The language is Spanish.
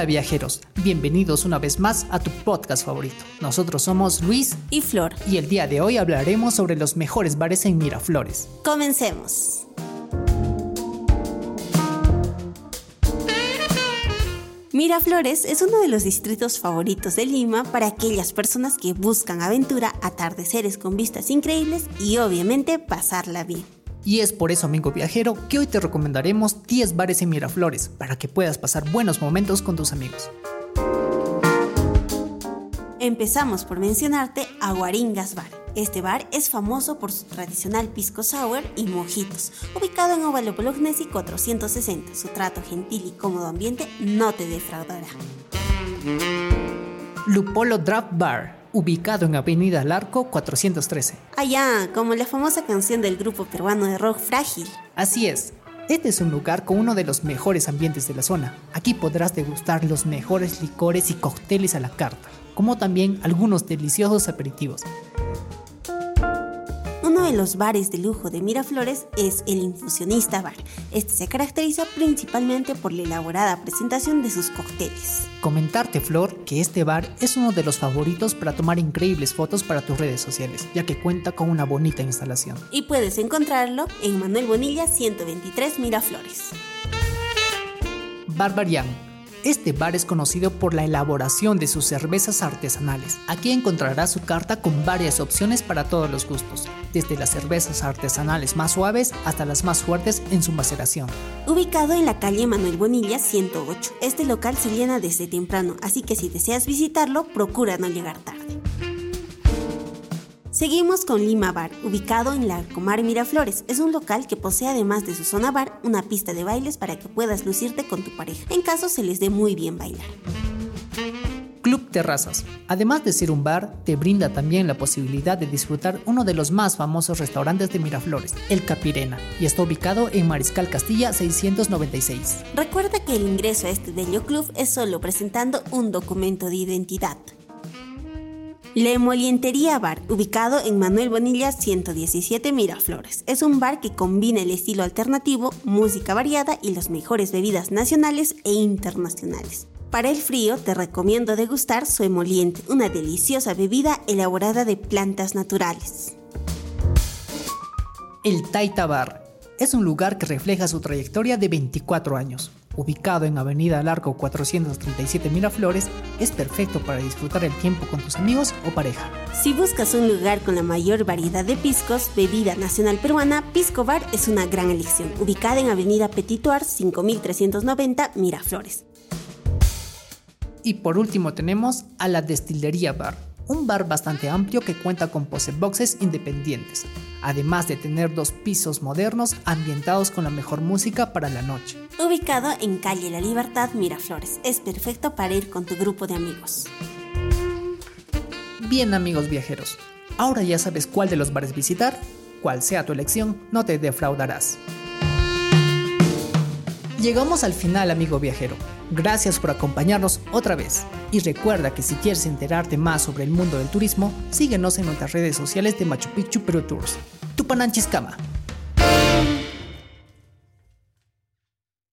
Hola viajeros, bienvenidos una vez más a tu podcast favorito. Nosotros somos Luis y Flor. Y el día de hoy hablaremos sobre los mejores bares en Miraflores. Comencemos. Miraflores es uno de los distritos favoritos de Lima para aquellas personas que buscan aventura, atardeceres con vistas increíbles y obviamente pasarla bien. Y es por eso, amigo viajero, que hoy te recomendaremos 10 bares en Miraflores para que puedas pasar buenos momentos con tus amigos. Empezamos por mencionarte Aguaringas Bar. Este bar es famoso por su tradicional pisco sour y mojitos. Ubicado en Óvalo Bolognesi 460, su trato gentil y cómodo ambiente no te defraudará. Lupolo Draft Bar ubicado en Avenida Larco 413. Allá, como la famosa canción del grupo peruano de rock Frágil. Así es. Este es un lugar con uno de los mejores ambientes de la zona. Aquí podrás degustar los mejores licores y cócteles a la carta, como también algunos deliciosos aperitivos. Uno de los bares de lujo de Miraflores es el Infusionista Bar. Este se caracteriza principalmente por la elaborada presentación de sus cócteles. Comentarte, Flor, que este bar es uno de los favoritos para tomar increíbles fotos para tus redes sociales, ya que cuenta con una bonita instalación. Y puedes encontrarlo en Manuel Bonilla 123 Miraflores. Barbarian este bar es conocido por la elaboración de sus cervezas artesanales. Aquí encontrarás su carta con varias opciones para todos los gustos, desde las cervezas artesanales más suaves hasta las más fuertes en su maceración. Ubicado en la calle Manuel Bonilla 108, este local se llena desde temprano, así que si deseas visitarlo, procura no llegar tarde. Seguimos con Lima Bar, ubicado en la Comar Miraflores. Es un local que posee además de su zona bar una pista de bailes para que puedas lucirte con tu pareja, en caso se les dé muy bien bailar. Club Terrazas. Además de ser un bar, te brinda también la posibilidad de disfrutar uno de los más famosos restaurantes de Miraflores, el Capirena, y está ubicado en Mariscal Castilla 696. Recuerda que el ingreso a este Delio Club es solo presentando un documento de identidad. Le Molientería Bar, ubicado en Manuel Bonilla 117 Miraflores. Es un bar que combina el estilo alternativo, música variada y las mejores bebidas nacionales e internacionales. Para el frío te recomiendo degustar su emoliente, una deliciosa bebida elaborada de plantas naturales. El Taita Bar es un lugar que refleja su trayectoria de 24 años ubicado en Avenida Largo 437 Miraflores, es perfecto para disfrutar el tiempo con tus amigos o pareja. Si buscas un lugar con la mayor variedad de piscos, bebida nacional peruana, Pisco Bar es una gran elección, ubicada en Avenida Petituar 5390 Miraflores. Y por último tenemos a la Destilería Bar, un bar bastante amplio que cuenta con pose boxes independientes, además de tener dos pisos modernos ambientados con la mejor música para la noche. Ubicado en calle La Libertad, Miraflores, es perfecto para ir con tu grupo de amigos. Bien amigos viajeros, ahora ya sabes cuál de los bares visitar, cual sea tu elección, no te defraudarás. Llegamos al final amigo viajero, gracias por acompañarnos otra vez y recuerda que si quieres enterarte más sobre el mundo del turismo, síguenos en nuestras redes sociales de Machu Picchu Peru Tours. Tupananchiscama.